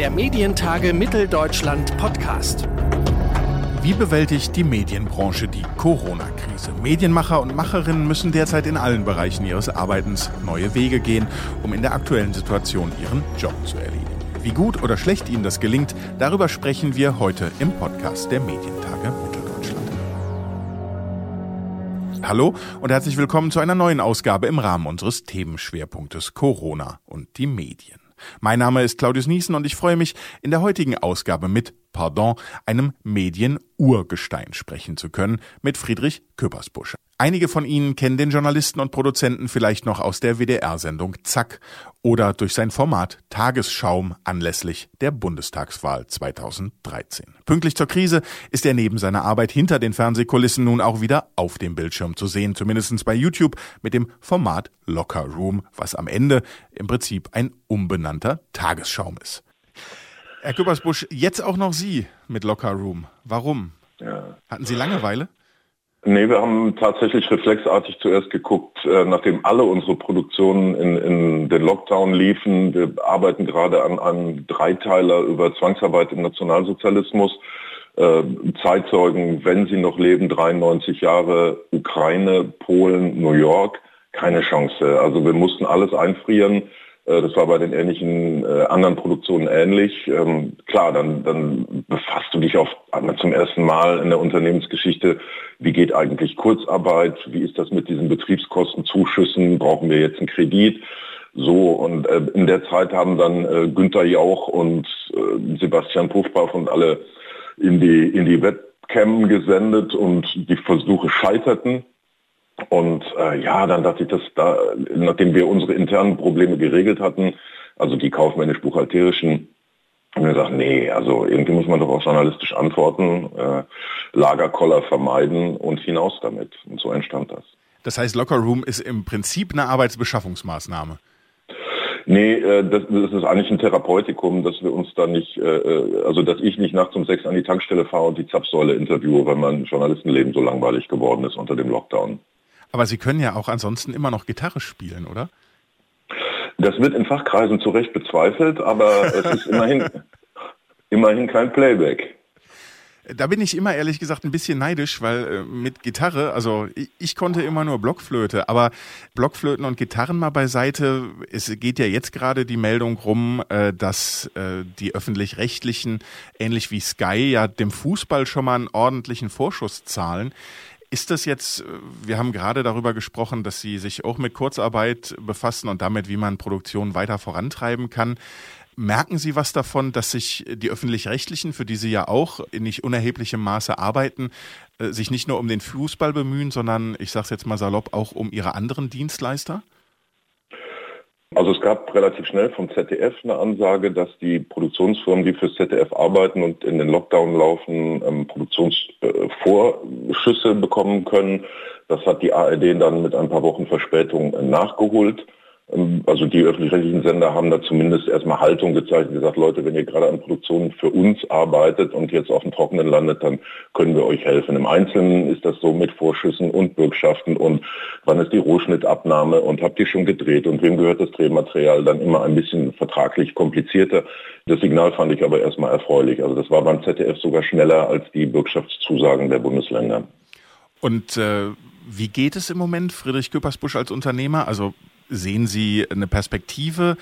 der Medientage Mitteldeutschland Podcast. Wie bewältigt die Medienbranche die Corona-Krise? Medienmacher und Macherinnen müssen derzeit in allen Bereichen ihres Arbeitens neue Wege gehen, um in der aktuellen Situation ihren Job zu erledigen. Wie gut oder schlecht ihnen das gelingt, darüber sprechen wir heute im Podcast der Medientage Mitteldeutschland. Hallo und herzlich willkommen zu einer neuen Ausgabe im Rahmen unseres Themenschwerpunktes Corona und die Medien. Mein Name ist Claudius Niesen und ich freue mich, in der heutigen Ausgabe mit, pardon, einem Medien-Urgestein sprechen zu können, mit Friedrich Köppersbusch. Einige von Ihnen kennen den Journalisten und Produzenten vielleicht noch aus der WDR-Sendung Zack oder durch sein Format Tagesschaum anlässlich der Bundestagswahl 2013. Pünktlich zur Krise ist er neben seiner Arbeit hinter den Fernsehkulissen nun auch wieder auf dem Bildschirm zu sehen, zumindest bei YouTube mit dem Format Locker Room, was am Ende im Prinzip ein umbenannter Tagesschaum ist. Herr Küppersbusch, jetzt auch noch Sie mit Locker Room. Warum? Ja. Hatten Sie Langeweile? Nee, wir haben tatsächlich reflexartig zuerst geguckt, äh, nachdem alle unsere Produktionen in, in den Lockdown liefen. Wir arbeiten gerade an einem Dreiteiler über Zwangsarbeit im Nationalsozialismus. Äh, Zeitzeugen, wenn sie noch leben, 93 Jahre, Ukraine, Polen, New York, keine Chance. Also wir mussten alles einfrieren. Äh, das war bei den ähnlichen äh, anderen Produktionen ähnlich. Ähm, klar, dann, dann befasst du dich auf einmal zum ersten Mal in der Unternehmensgeschichte, wie geht eigentlich Kurzarbeit, wie ist das mit diesen Betriebskostenzuschüssen, brauchen wir jetzt einen Kredit? So, und äh, in der Zeit haben dann äh, Günther Jauch und äh, Sebastian Puffpaff und alle in die, in die Webcam gesendet und die Versuche scheiterten. Und äh, ja, dann dachte ich, dass da, nachdem wir unsere internen Probleme geregelt hatten, also die kaufmännisch-buchhalterischen, haben wir gesagt, nee, also irgendwie muss man doch auch journalistisch antworten, äh, Lagerkoller vermeiden und hinaus damit. Und so entstand das. Das heißt, Locker Room ist im Prinzip eine Arbeitsbeschaffungsmaßnahme. Nee, äh, das, das, ist eigentlich ein Therapeutikum, dass wir uns da nicht, äh, äh, also dass ich nicht nachts um sechs an die Tankstelle fahre und die Zapfsäule interviewe, weil mein Journalistenleben so langweilig geworden ist unter dem Lockdown. Aber Sie können ja auch ansonsten immer noch Gitarre spielen, oder? Das wird in Fachkreisen zu Recht bezweifelt, aber es ist immerhin, immerhin kein Playback. Da bin ich immer ehrlich gesagt ein bisschen neidisch, weil äh, mit Gitarre, also ich, ich, konnte immer nur Blockflöte, aber Blockflöten und Gitarren mal beiseite. Es geht ja jetzt gerade die Meldung rum, äh, dass äh, die öffentlich-rechtlichen, ähnlich wie Sky, ja dem Fußball schon mal einen ordentlichen Vorschuss zahlen. Ist das jetzt, äh, wir haben gerade darüber gesprochen, dass Sie sich auch mit Kurzarbeit befassen und damit, wie man Produktion weiter vorantreiben kann. Merken Sie was davon, dass sich die öffentlich-rechtlichen, für die Sie ja auch in nicht unerheblichem Maße arbeiten, äh, sich nicht nur um den Fußball bemühen, sondern, ich sage es jetzt mal salopp, auch um Ihre anderen Dienstleister? Also es gab relativ schnell vom ZDF eine Ansage, dass die Produktionsfirmen, die fürs ZDF arbeiten und in den Lockdown laufen, ähm, Produktionsvorschüsse bekommen können. Das hat die ARD dann mit ein paar Wochen Verspätung nachgeholt. Ähm, also die öffentlich-rechtlichen Sender haben da zumindest erstmal Haltung gezeigt und gesagt, Leute, wenn ihr gerade an Produktionen für uns arbeitet und jetzt auf dem Trockenen landet, dann können wir euch helfen. Im Einzelnen ist das so mit Vorschüssen und Bürgschaften und wann ist die Rohschnittabnahme und habt ihr schon gedreht und wem gehört das Drehmaterial dann immer ein bisschen vertraglich komplizierter. Das Signal fand ich aber erstmal erfreulich. Also das war beim ZDF sogar schneller als die Bürgschaftszusagen der Bundesländer. Und äh, wie geht es im Moment, Friedrich Köpersbusch als Unternehmer? Also Sehen Sie eine Perspektive?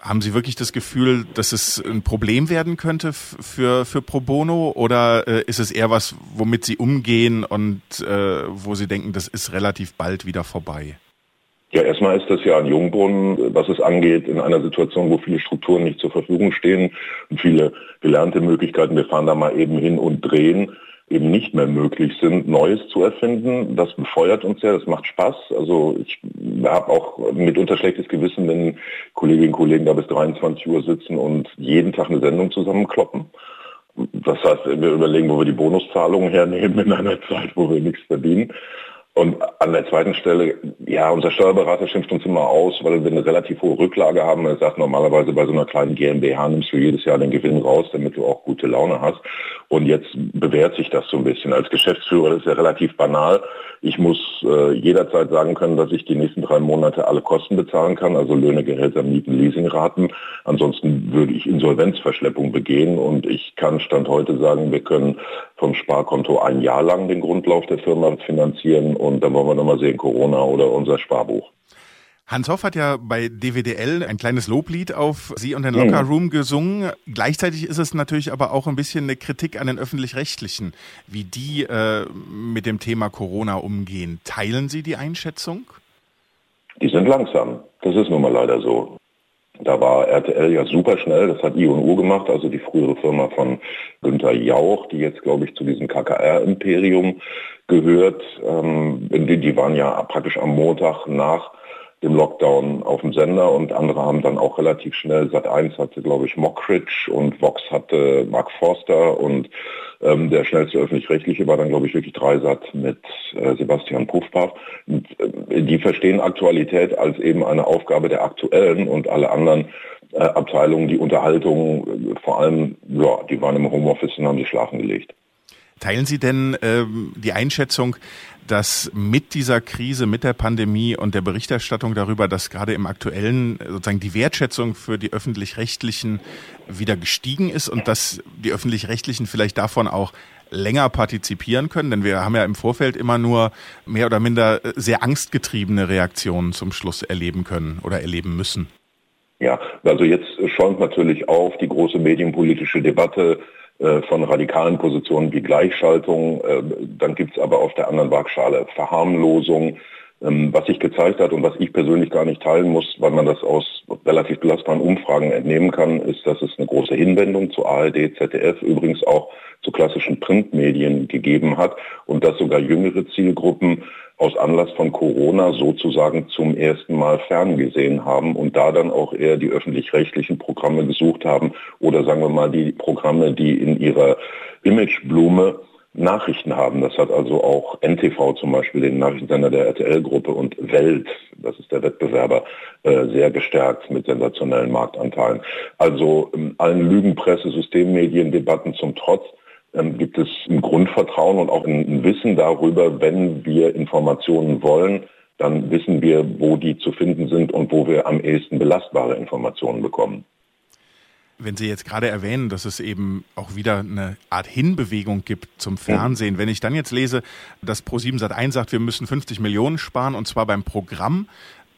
Haben Sie wirklich das Gefühl, dass es ein Problem werden könnte für, für Pro Bono oder äh, ist es eher was, womit Sie umgehen und äh, wo Sie denken, das ist relativ bald wieder vorbei? Ja, erstmal ist das ja ein Jungbrunnen, was es angeht, in einer Situation, wo viele Strukturen nicht zur Verfügung stehen und viele gelernte Möglichkeiten. Wir fahren da mal eben hin und drehen eben nicht mehr möglich sind, Neues zu erfinden. Das befeuert uns ja, das macht Spaß. Also ich habe auch mitunter schlechtes Gewissen, wenn Kolleginnen und Kollegen da bis 23 Uhr sitzen und jeden Tag eine Sendung zusammenkloppen. Das heißt, wir überlegen, wo wir die Bonuszahlungen hernehmen in einer Zeit, wo wir nichts verdienen. Und an der zweiten Stelle, ja, unser Steuerberater schimpft uns immer aus, weil wir eine relativ hohe Rücklage haben. Er sagt normalerweise bei so einer kleinen GmbH nimmst du jedes Jahr den Gewinn raus, damit du auch gute Laune hast. Und jetzt bewährt sich das so ein bisschen. Als Geschäftsführer das ist ja relativ banal. Ich muss äh, jederzeit sagen können, dass ich die nächsten drei Monate alle Kosten bezahlen kann, also Löhne, Gehälter, Mieten, Leasingraten. Ansonsten würde ich Insolvenzverschleppung begehen und ich kann Stand heute sagen, wir können vom Sparkonto ein Jahr lang den Grundlauf der Firma finanzieren und dann wollen wir nochmal sehen, Corona oder unser Sparbuch. Hans Hoff hat ja bei DWDL ein kleines Loblied auf Sie und den Locker mhm. Room gesungen. Gleichzeitig ist es natürlich aber auch ein bisschen eine Kritik an den Öffentlich-Rechtlichen, wie die äh, mit dem Thema Corona umgehen. Teilen Sie die Einschätzung? Die sind langsam. Das ist nun mal leider so. Da war RTL ja super schnell, das hat I&U gemacht, also die frühere Firma von Günter Jauch, die jetzt, glaube ich, zu diesem KKR-Imperium gehört. Ähm, die, die waren ja praktisch am Montag nach dem Lockdown auf dem Sender und andere haben dann auch relativ schnell, Sat 1 hatte glaube ich Mockridge und Vox hatte Mark Forster und ähm, der schnellste öffentlich-rechtliche war dann glaube ich wirklich Dreisat mit äh, Sebastian Puffpaff. Und, äh, die verstehen Aktualität als eben eine Aufgabe der Aktuellen und alle anderen äh, Abteilungen, die Unterhaltung, äh, vor allem, ja, die waren im Homeoffice und haben sich schlafen gelegt. Teilen Sie denn ähm, die Einschätzung, dass mit dieser Krise, mit der Pandemie und der Berichterstattung darüber, dass gerade im aktuellen sozusagen die Wertschätzung für die öffentlich-rechtlichen wieder gestiegen ist und dass die öffentlich-rechtlichen vielleicht davon auch länger partizipieren können? Denn wir haben ja im Vorfeld immer nur mehr oder minder sehr angstgetriebene Reaktionen zum Schluss erleben können oder erleben müssen. Ja, also jetzt schäumt natürlich auf die große medienpolitische Debatte äh, von radikalen Positionen wie Gleichschaltung. Äh, dann gibt es aber auf der anderen Waagschale Verharmlosung. Ähm, was sich gezeigt hat und was ich persönlich gar nicht teilen muss, weil man das aus relativ belastbaren Umfragen entnehmen kann, ist, dass es eine große Hinwendung zu ARD, ZDF, übrigens auch zu klassischen Printmedien gegeben hat und dass sogar jüngere Zielgruppen aus Anlass von Corona sozusagen zum ersten Mal ferngesehen haben und da dann auch eher die öffentlich-rechtlichen Programme gesucht haben oder sagen wir mal die Programme, die in ihrer Imageblume Nachrichten haben. Das hat also auch NTV zum Beispiel, den Nachrichtensender der RTL-Gruppe und Welt, das ist der Wettbewerber, äh, sehr gestärkt mit sensationellen Marktanteilen. Also ähm, allen Lügenpresse, Systemmedien, Debatten zum Trotz ähm, gibt es ein Grundvertrauen und auch ein Wissen darüber, wenn wir Informationen wollen, dann wissen wir, wo die zu finden sind und wo wir am ehesten belastbare Informationen bekommen. Wenn Sie jetzt gerade erwähnen, dass es eben auch wieder eine Art Hinbewegung gibt zum Fernsehen, wenn ich dann jetzt lese, dass Pro7 Sat1 sagt, wir müssen 50 Millionen sparen und zwar beim Programm,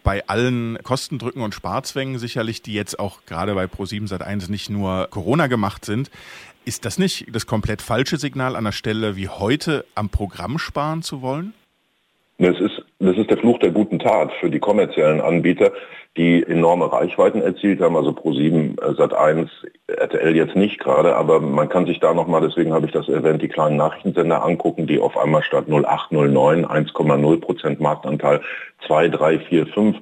bei allen Kostendrücken und Sparzwängen sicherlich, die jetzt auch gerade bei Pro7 Sat1 nicht nur Corona gemacht sind, ist das nicht das komplett falsche Signal an der Stelle wie heute am Programm sparen zu wollen? Das ist, das ist der Fluch der guten Tat für die kommerziellen Anbieter, die enorme Reichweiten erzielt haben, also Pro7, äh, Sat1, RTL jetzt nicht gerade, aber man kann sich da nochmal, deswegen habe ich das erwähnt, die kleinen Nachrichtensender angucken, die auf einmal statt 0809 1,0 Prozent Marktanteil 2, 3, 4, 5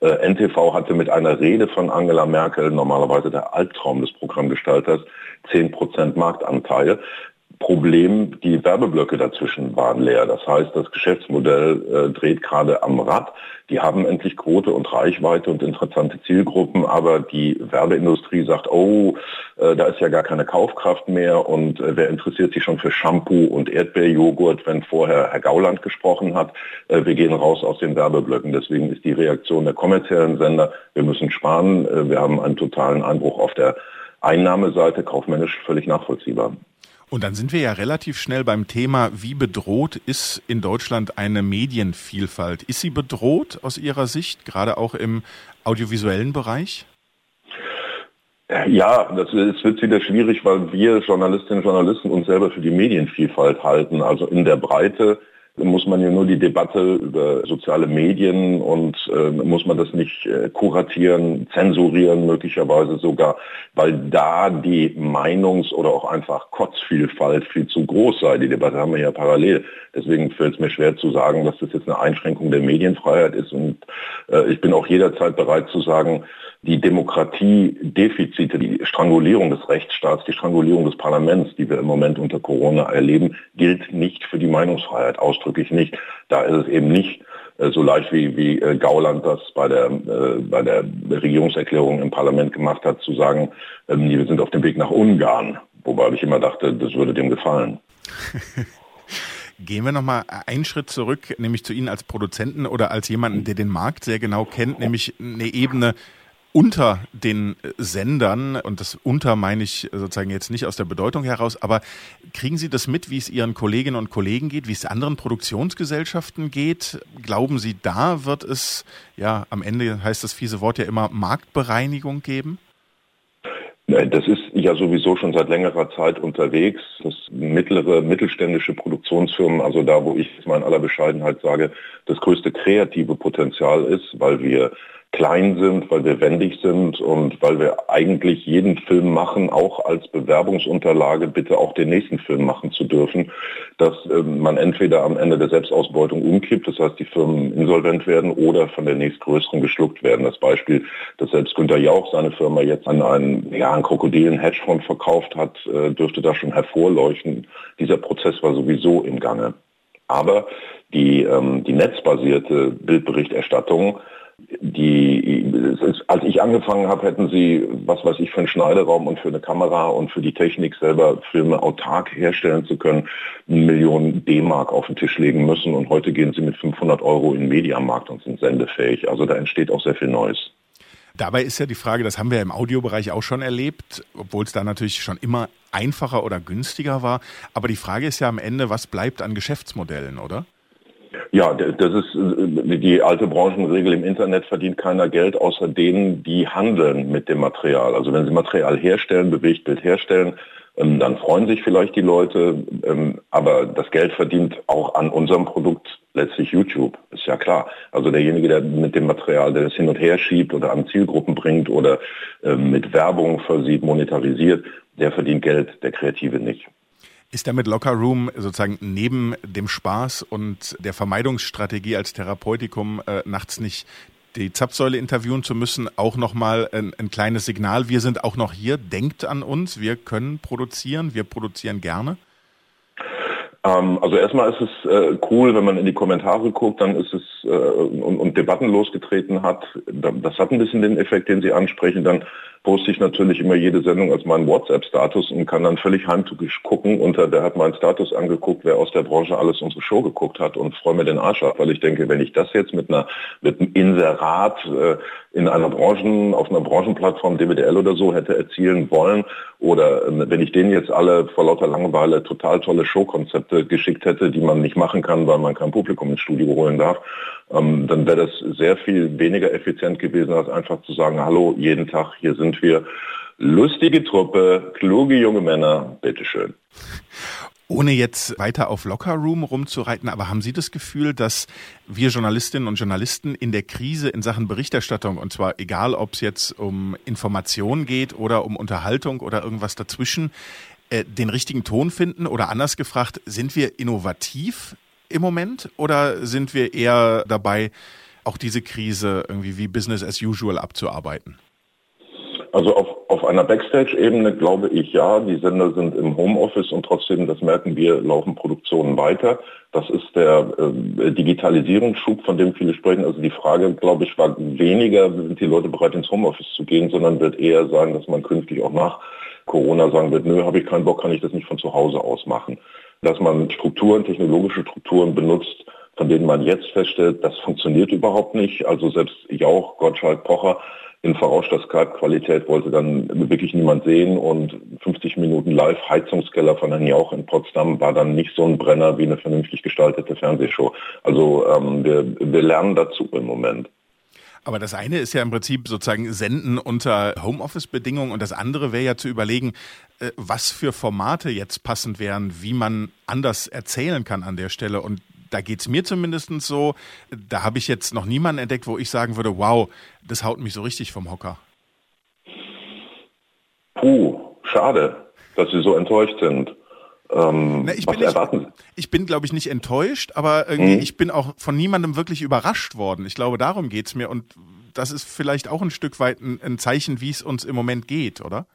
NTV hatte mit einer Rede von Angela Merkel, normalerweise der Albtraum des Programmgestalters, 10 Prozent Marktanteil. Problem, die Werbeblöcke dazwischen waren leer. Das heißt, das Geschäftsmodell äh, dreht gerade am Rad. Die haben endlich Quote und Reichweite und interessante Zielgruppen, aber die Werbeindustrie sagt, oh, äh, da ist ja gar keine Kaufkraft mehr und äh, wer interessiert sich schon für Shampoo und Erdbeerjoghurt, wenn vorher Herr Gauland gesprochen hat. Äh, wir gehen raus aus den Werbeblöcken. Deswegen ist die Reaktion der kommerziellen Sender, wir müssen sparen, äh, wir haben einen totalen Einbruch auf der Einnahmeseite, kaufmännisch völlig nachvollziehbar. Und dann sind wir ja relativ schnell beim Thema, wie bedroht ist in Deutschland eine Medienvielfalt? Ist sie bedroht aus Ihrer Sicht, gerade auch im audiovisuellen Bereich? Ja, das ist, wird wieder schwierig, weil wir Journalistinnen und Journalisten uns selber für die Medienvielfalt halten. Also in der Breite muss man ja nur die Debatte über soziale Medien und äh, muss man das nicht äh, kuratieren, zensurieren möglicherweise sogar, weil da die Meinungs- oder auch einfach Kotzvielfalt viel zu groß sei. Die Debatte haben wir ja parallel. Deswegen fällt es mir schwer zu sagen, dass das jetzt eine Einschränkung der Medienfreiheit ist. Und äh, ich bin auch jederzeit bereit zu sagen, die Demokratiedefizite, die Strangulierung des Rechtsstaats, die Strangulierung des Parlaments, die wir im Moment unter Corona erleben, gilt nicht für die Meinungsfreiheit, ausdrücklich nicht. Da ist es eben nicht äh, so leicht wie, wie äh, Gauland das bei der, äh, bei der Regierungserklärung im Parlament gemacht hat, zu sagen, ähm, wir sind auf dem Weg nach Ungarn. wobei ich immer dachte, das würde dem gefallen. Gehen wir nochmal einen Schritt zurück, nämlich zu Ihnen als Produzenten oder als jemanden, der den Markt sehr genau kennt, nämlich eine Ebene unter den Sendern, und das unter meine ich sozusagen jetzt nicht aus der Bedeutung heraus, aber kriegen Sie das mit, wie es Ihren Kolleginnen und Kollegen geht, wie es anderen Produktionsgesellschaften geht? Glauben Sie, da wird es, ja, am Ende heißt das fiese Wort ja immer Marktbereinigung geben? Das ist ja sowieso schon seit längerer Zeit unterwegs, dass mittlere, mittelständische Produktionsfirmen, also da, wo ich es mal in aller Bescheidenheit sage, das größte kreative Potenzial ist, weil wir klein sind, weil wir wendig sind und weil wir eigentlich jeden Film machen, auch als Bewerbungsunterlage bitte auch den nächsten Film machen zu dürfen, dass äh, man entweder am Ende der Selbstausbeutung umkippt, das heißt die Firmen insolvent werden oder von der nächstgrößeren geschluckt werden. Das Beispiel, dass selbst Günter Jauch seine Firma jetzt an einen, ja, einen Krokodilen Hedgefonds verkauft hat, äh, dürfte da schon hervorleuchten. Dieser Prozess war sowieso im Gange. Aber die, ähm, die netzbasierte Bildberichterstattung die, als ich angefangen habe, hätten sie, was weiß ich, für einen Schneideraum und für eine Kamera und für die Technik selber Filme autark herstellen zu können, eine Million D-Mark auf den Tisch legen müssen. Und heute gehen sie mit 500 Euro in den Mediamarkt und sind sendefähig. Also da entsteht auch sehr viel Neues. Dabei ist ja die Frage, das haben wir im Audiobereich auch schon erlebt, obwohl es da natürlich schon immer einfacher oder günstiger war. Aber die Frage ist ja am Ende, was bleibt an Geschäftsmodellen, oder? Ja, das ist äh, die alte Branchenregel. Im Internet verdient keiner Geld, außer denen, die handeln mit dem Material. Also wenn sie Material herstellen, Bewegtbild herstellen, ähm, dann freuen sich vielleicht die Leute. Ähm, aber das Geld verdient auch an unserem Produkt letztlich YouTube, ist ja klar. Also derjenige, der mit dem Material, der es hin und her schiebt oder an Zielgruppen bringt oder ähm, mit Werbung versieht, monetarisiert, der verdient Geld, der Kreative nicht. Ist damit Locker Room sozusagen neben dem Spaß und der Vermeidungsstrategie als Therapeutikum äh, nachts nicht die Zapfsäule interviewen zu müssen, auch nochmal ein, ein kleines Signal. Wir sind auch noch hier, denkt an uns, wir können produzieren, wir produzieren gerne? Ähm, also erstmal ist es äh, cool, wenn man in die Kommentare guckt, dann ist es äh, und, und Debatten losgetreten hat. Das hat ein bisschen den Effekt, den Sie ansprechen. Dann poste ich natürlich immer jede Sendung als meinen WhatsApp-Status und kann dann völlig heimtückisch gucken. Unter der hat meinen Status angeguckt, wer aus der Branche alles unsere Show geguckt hat und freue mir den Arsch ab, weil ich denke, wenn ich das jetzt mit einer mit einem Inserat äh, in einer Branchen, auf einer Branchenplattform DWDL oder so hätte erzielen wollen oder äh, wenn ich denen jetzt alle vor lauter Langeweile total tolle Showkonzepte geschickt hätte, die man nicht machen kann, weil man kein Publikum ins Studio holen darf, ähm, dann wäre das sehr viel weniger effizient gewesen, als einfach zu sagen, hallo, jeden Tag, hier sind wir. Lustige Truppe, kluge junge Männer, bitteschön. Ohne jetzt weiter auf Lockerroom rumzureiten, aber haben Sie das Gefühl, dass wir Journalistinnen und Journalisten in der Krise in Sachen Berichterstattung, und zwar egal, ob es jetzt um Information geht oder um Unterhaltung oder irgendwas dazwischen, äh, den richtigen Ton finden? Oder anders gefragt, sind wir innovativ im Moment oder sind wir eher dabei, auch diese Krise irgendwie wie Business as usual abzuarbeiten? Also auf, auf einer Backstage-Ebene glaube ich ja, die Sender sind im Homeoffice und trotzdem, das merken wir, laufen Produktionen weiter. Das ist der äh, Digitalisierungsschub, von dem viele sprechen. Also die Frage, glaube ich, war weniger, sind die Leute bereit ins Homeoffice zu gehen, sondern wird eher sein, dass man künftig auch nach Corona sagen wird, nö, habe ich keinen Bock, kann ich das nicht von zu Hause aus machen dass man Strukturen, technologische Strukturen benutzt, von denen man jetzt feststellt, das funktioniert überhaupt nicht. Also selbst Jauch, Gottschalk, Pocher in verrauschter Skype-Qualität wollte dann wirklich niemand sehen und 50 Minuten live Heizungskeller von Herrn Jauch in Potsdam war dann nicht so ein Brenner wie eine vernünftig gestaltete Fernsehshow. Also ähm, wir, wir lernen dazu im Moment. Aber das eine ist ja im Prinzip sozusagen Senden unter Homeoffice-Bedingungen und das andere wäre ja zu überlegen, äh, was für Formate jetzt passend wären, wie man anders erzählen kann an der Stelle. Und da geht es mir zumindest so, da habe ich jetzt noch niemanden entdeckt, wo ich sagen würde, wow, das haut mich so richtig vom Hocker. Puh, schade, dass Sie so enttäuscht sind. Ähm, Na, ich, bin nicht, ich bin, glaube ich, nicht enttäuscht, aber irgendwie, mhm. ich bin auch von niemandem wirklich überrascht worden. Ich glaube, darum geht es mir. Und das ist vielleicht auch ein Stück weit ein, ein Zeichen, wie es uns im Moment geht, oder?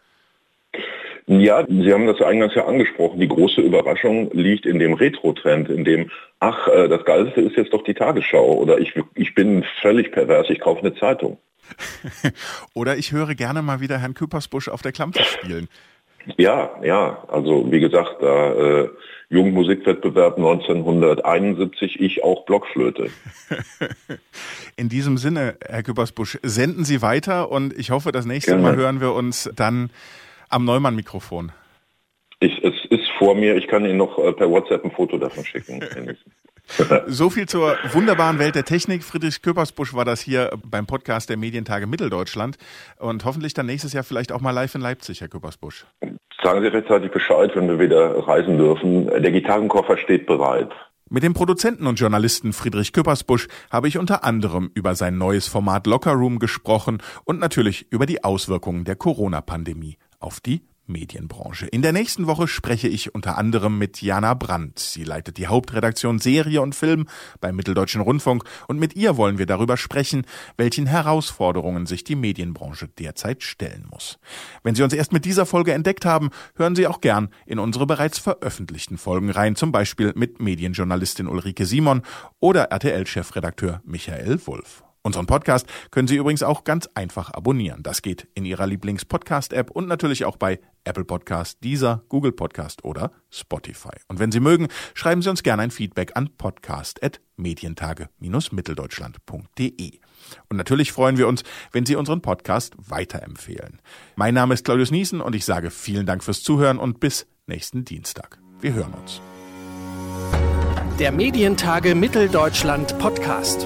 Ja, Sie haben das eingangs ja angesprochen. Die große Überraschung liegt in dem Retro-Trend, in dem, ach, äh, das Geilste ist jetzt doch die Tagesschau oder ich, ich bin völlig pervers, ich kaufe eine Zeitung. oder ich höre gerne mal wieder Herrn Küppersbusch auf der Klampe spielen. Ja, ja. Also wie gesagt, da äh, Jugendmusikwettbewerb 1971, ich auch Blockflöte. In diesem Sinne, Herr Küppersbusch, senden Sie weiter und ich hoffe, das nächste Gerne. Mal hören wir uns dann am Neumann-Mikrofon. Ich, es ist vor mir, ich kann Ihnen noch äh, per WhatsApp ein Foto davon schicken. So viel zur wunderbaren Welt der Technik. Friedrich Köpersbusch war das hier beim Podcast der Medientage Mitteldeutschland und hoffentlich dann nächstes Jahr vielleicht auch mal live in Leipzig, Herr Köpersbusch. Sagen Sie rechtzeitig Bescheid, wenn wir wieder reisen dürfen. Der Gitarrenkoffer steht bereit. Mit dem Produzenten und Journalisten Friedrich Küppersbusch habe ich unter anderem über sein neues Format Locker Room gesprochen und natürlich über die Auswirkungen der Corona-Pandemie auf die Medienbranche. In der nächsten Woche spreche ich unter anderem mit Jana Brandt. Sie leitet die Hauptredaktion Serie und Film beim Mitteldeutschen Rundfunk und mit ihr wollen wir darüber sprechen, welchen Herausforderungen sich die Medienbranche derzeit stellen muss. Wenn Sie uns erst mit dieser Folge entdeckt haben, hören Sie auch gern in unsere bereits veröffentlichten Folgen rein, zum Beispiel mit Medienjournalistin Ulrike Simon oder RTL-Chefredakteur Michael Wulff. Unseren Podcast können Sie übrigens auch ganz einfach abonnieren. Das geht in Ihrer Lieblings-Podcast-App und natürlich auch bei Apple Podcast, Deezer, Google Podcast oder Spotify. Und wenn Sie mögen, schreiben Sie uns gerne ein Feedback an podcast.medientage-mitteldeutschland.de. Und natürlich freuen wir uns, wenn Sie unseren Podcast weiterempfehlen. Mein Name ist Claudius Niesen und ich sage vielen Dank fürs Zuhören und bis nächsten Dienstag. Wir hören uns. Der Medientage Mitteldeutschland Podcast.